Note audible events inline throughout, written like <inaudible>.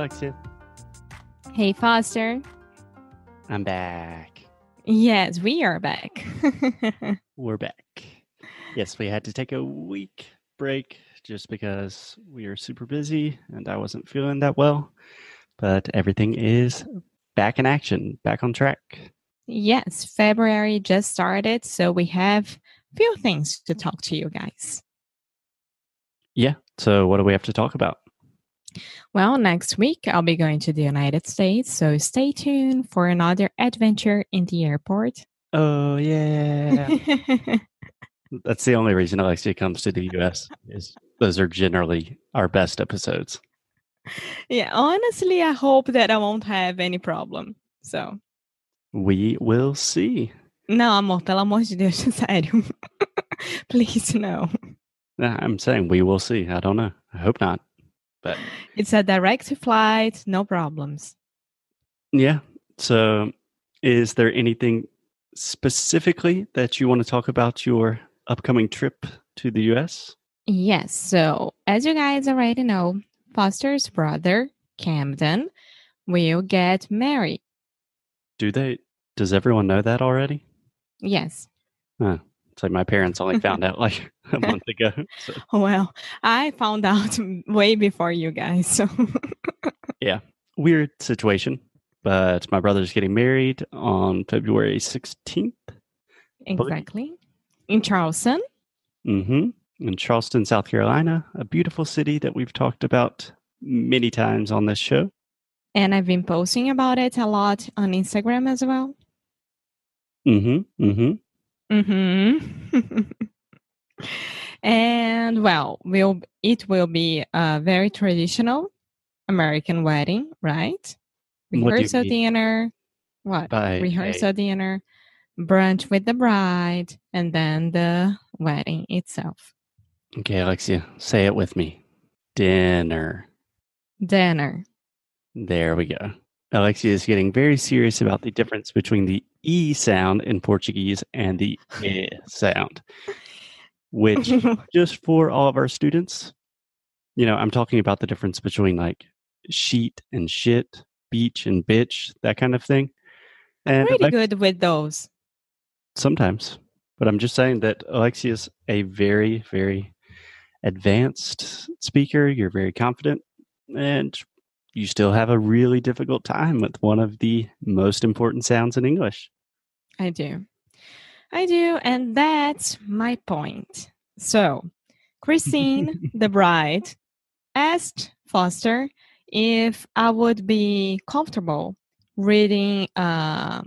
Alexia. Hey, Foster. I'm back. Yes, we are back. <laughs> We're back. Yes, we had to take a week break just because we are super busy and I wasn't feeling that well. But everything is back in action, back on track. yes, February just started, so we have a few things to talk to you guys. Yeah. So, what do we have to talk about? Well, next week I'll be going to the United States, so stay tuned for another adventure in the airport. Oh, yeah. <laughs> That's the only reason Alexia comes to the US is those are generally our best episodes. yeah, honestly, I hope that I won't have any problem. So, We will see. não, amor, pelo amor de Deus, <laughs> sério. <laughs> Please, no. I'm saying we will see. I don't know. I hope not. But It's a direct flight, no problems. Yeah. So, is there anything specifically that you want to talk about your upcoming trip to the US? Yes. So, as you guys already know, Foster's brother, Camden, will get married. Do they? Does everyone know that already? Yes. It's like my parents only found <laughs> out like <laughs> a month ago. <laughs> So, Well, I found out <laughs> way before you guys. So, yeah, weird situation. But my brother's getting married on February 16th. exactly. In Charleston. Mm-hmm. In Charleston, South Carolina, a beautiful city that we've talked about many times on this show. And I've been posting about it a lot on Instagram as well. Mm-hmm. Mm-hmm. Mm-hmm. And well, will it will be a very traditional American wedding, right? What do you Rehearsal dinner. What? By a- Rehearsal dinner, brunch with the bride, and then the wedding itself. Okay, Alexia, say it with me. Dinner. Dinner. There we go. Alexia is getting very serious about the difference between the E sound in Portuguese and the E sound, <laughs> which, <laughs> just for all of our students, you know, I'm talking about the difference between like sheet and shit, beach and bitch, that kind of thing. And Pretty Alex- good with those. sometimes, but I'm just saying that Alexia's a very, very advanced speaker. You're very confident, and you still have a really difficult time with one of the most important sounds in English. I do. I do. And that's my point. So, Christine, <laughs> the bride, asked Foster if I would be comfortable reading a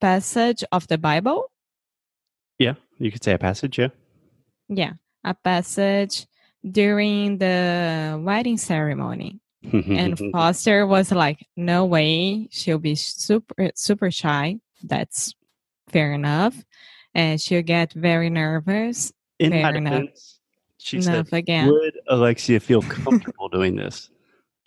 passage of the Bible. Yeah, you could say a passage. Yeah. Yeah, a passage during the wedding ceremony. And <laughs> Foster was like, no way, she'll be super, super shy. That's fair enough. And she'll get very nervous. in fair enough. defense, she said, enough again. "Would Alexia feel <laughs> comfortable doing this?"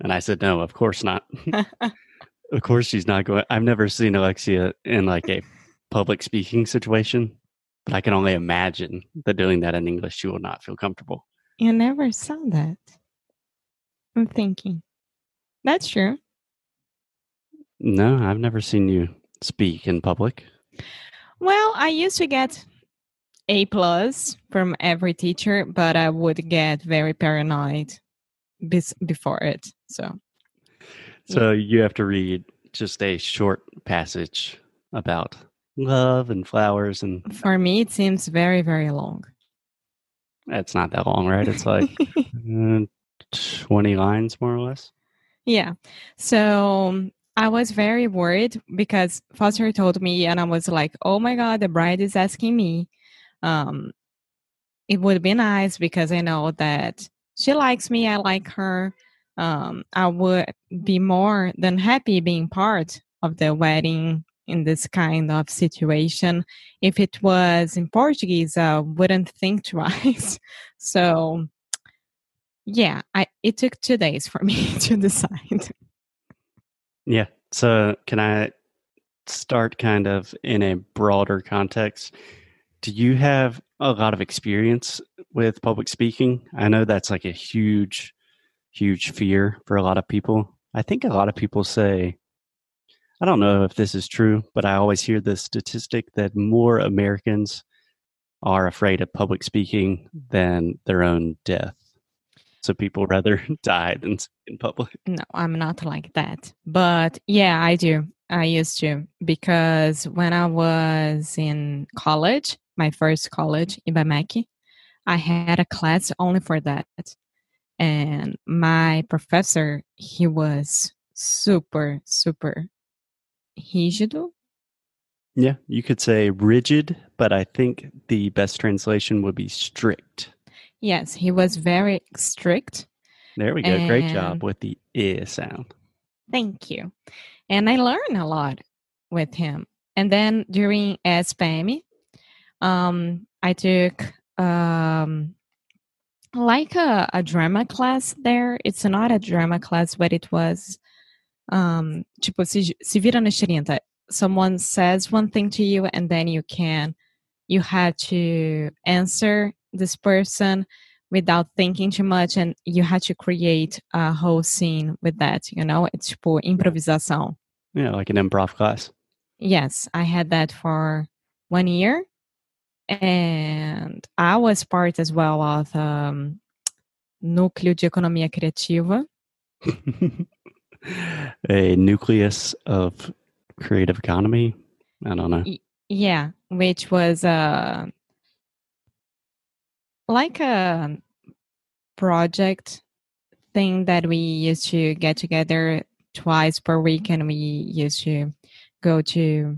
And I said, "No, of course not. <laughs> <laughs> of course she's not going. I've never seen Alexia in like a public speaking situation, but I can only imagine that doing that in English, she will not feel comfortable. You never saw that. I'm thinking. That's true. No, I've never seen you speak in public. Well, I used to get A plus from every teacher, but I would get very paranoid bes- before it. So So you have to read just a short passage about love and flowers, and for me, it seems very, very long. it's not that long, right? It's like <laughs> uh, 20 lines more or less. Yeah. So I was very worried because Foster told me, and I was like, oh my God, the bride is asking me. Um, it would be nice because I know that she likes me, I like her. Um, I would be more than happy being part of the wedding in this kind of situation. If it was in Portuguese, I wouldn't think <laughs> twice. so, yeah, I it took two days for me <laughs> to decide. Yeah. So, can I start kind of in a broader context? Do you have a lot of experience with public speaking? I know that's like a huge, huge fear for a lot of people. I think a lot of people say, I don't know if this is true, but I always hear the statistic that more Americans are afraid of public speaking than their own death. So people rather <laughs> die than in public. No, I'm not like that. But yeah, I do. I used to because when I was in college, my first college, IBMEC, I had a class only for that. And my professor, he was super, super rígido. Yeah, you could say rigid, but I think the best translation would be strict. Yes, he was very strict. There we go. Great job with the I sound. Thank you. And I learned a lot with him. And then during ESPM, um, I took um, like a, a drama class there. It's not a drama class, but it was um, tipo, se, se vira na 30. Someone says one thing to you and then you can, you have to answer this person without thinking too much and you had to create a whole scene with that, you know? It's tipo improvisação. Yeah, like an improv class. Yes, I had that for one year and I was part as well of um, Núcleo de Economia Criativa. <laughs> a nucleus of creative economy. I don't know. Yeah, which was uh, like a project thing that we used to get together twice per week and we used to go to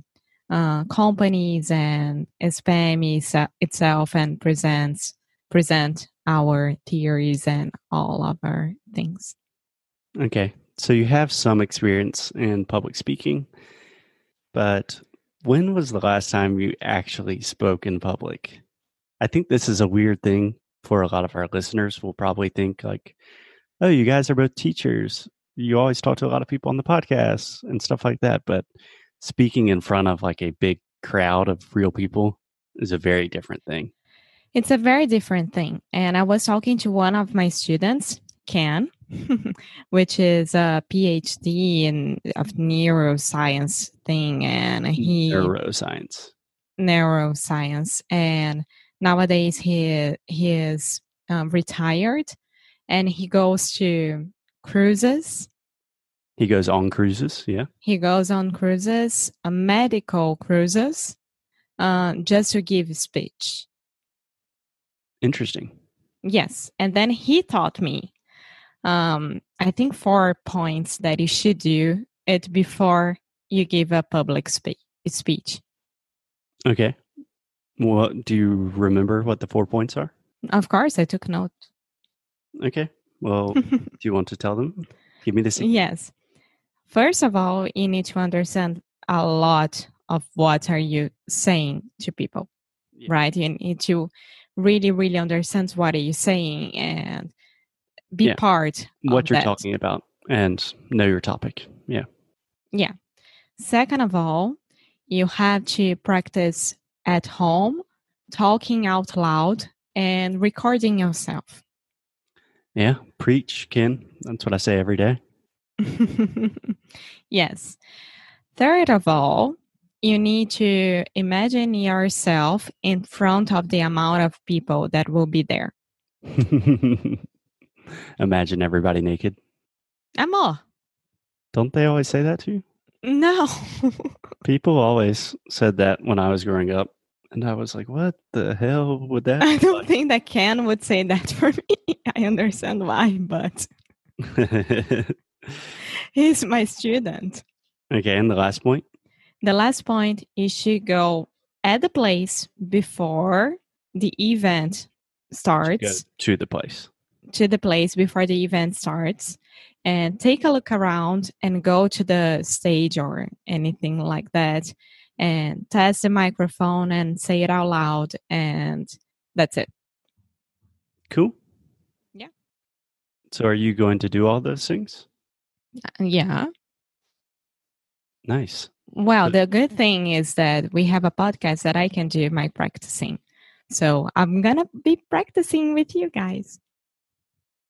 uh, companies and ESPM itself and presents present our theories and all of our things. Okay. So you have some experience in public speaking, but when was the last time you actually spoke in public? I think this is a weird thing for a lot of our listeners. Will probably think like, "Oh, you guys are both teachers. You always talk to a lot of people on the podcast and stuff like that." But speaking in front of like a big crowd of real people is a very different thing. It's a very different thing. And I was talking to one of my students, Ken, <laughs> which is a PhD in of neuroscience thing, and he neuroscience, neuroscience, and nowadays he he is um, retired, and he goes to cruises. He goes on cruises, yeah. He goes on cruises, uh, medical cruises, uh, just to give a speech. Interesting. Yes, and then he taught me um, I think four points that you should do it before you give a public spe- speech. Okay. Well, do you remember what the four points are? Of course, I took note. Okay. Well, <laughs> do you want to tell them? Give me the secret. Yes. First of all, you need to understand a lot of what are you saying to people, yeah. right? You need to really, really understand what are you saying and be yeah. part what you're that. talking about and know your topic yeah yeah second of all you have to practice at home talking out loud and recording yourself yeah preach ken that's what i say every day <laughs> yes third of all you need to imagine yourself in front of the amount of people that will be there <laughs> Imagine everybody naked. Emma. Don't they always say that to you? No. People always said that when I was growing up. And I was like, what the hell would that <laughs> I don't like? think that Ken would say that for me. <laughs> I understand why, but <laughs> he's my student. Okay, and the last point? The last point is should go at the place before the event starts. to the place to the place before the event starts and take a look around and go to the stage or anything like that and test the microphone and say it out loud and that's it Cool. Yeah. So are you going to do all those things? Uh, yeah Nice. well the good thing is that we have a podcast that i can do my practicing so i'm gonna be practicing with you guys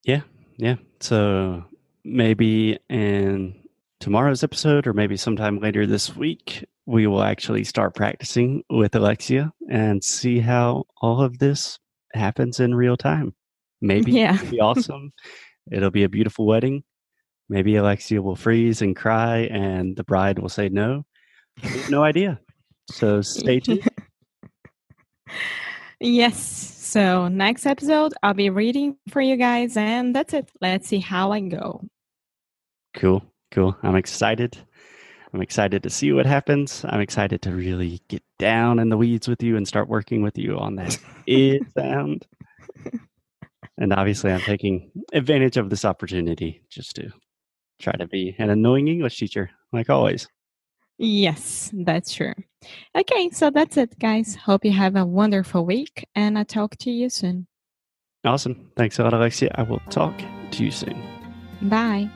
Yeah, Yeah. So maybe in tomorrow's episode or maybe sometime later this week, we will actually start practicing with Alexia and see how all of this happens in real time. Maybe <laughs> Yeah. it'll be awesome. It'll be a beautiful wedding. Maybe Alexia will freeze and cry and the bride will say no. We have no idea. So stay tuned. <laughs> yes so next episode i'll be reading for you guys and that's it let's see how i go Cool. Cool. I'm excited. I'm excited to see what happens. I'm excited to really get down in the weeds with you and start working with you on that it <laughs> sound. And obviously, I'm taking advantage of this opportunity just to try to be an annoying English teacher, like always. Yes, that's true. Okay, so that's it, guys. Hope you have a wonderful week, and I'll talk to you soon. Awesome. Thanks a lot, Alexia. I will talk to you soon. Bye.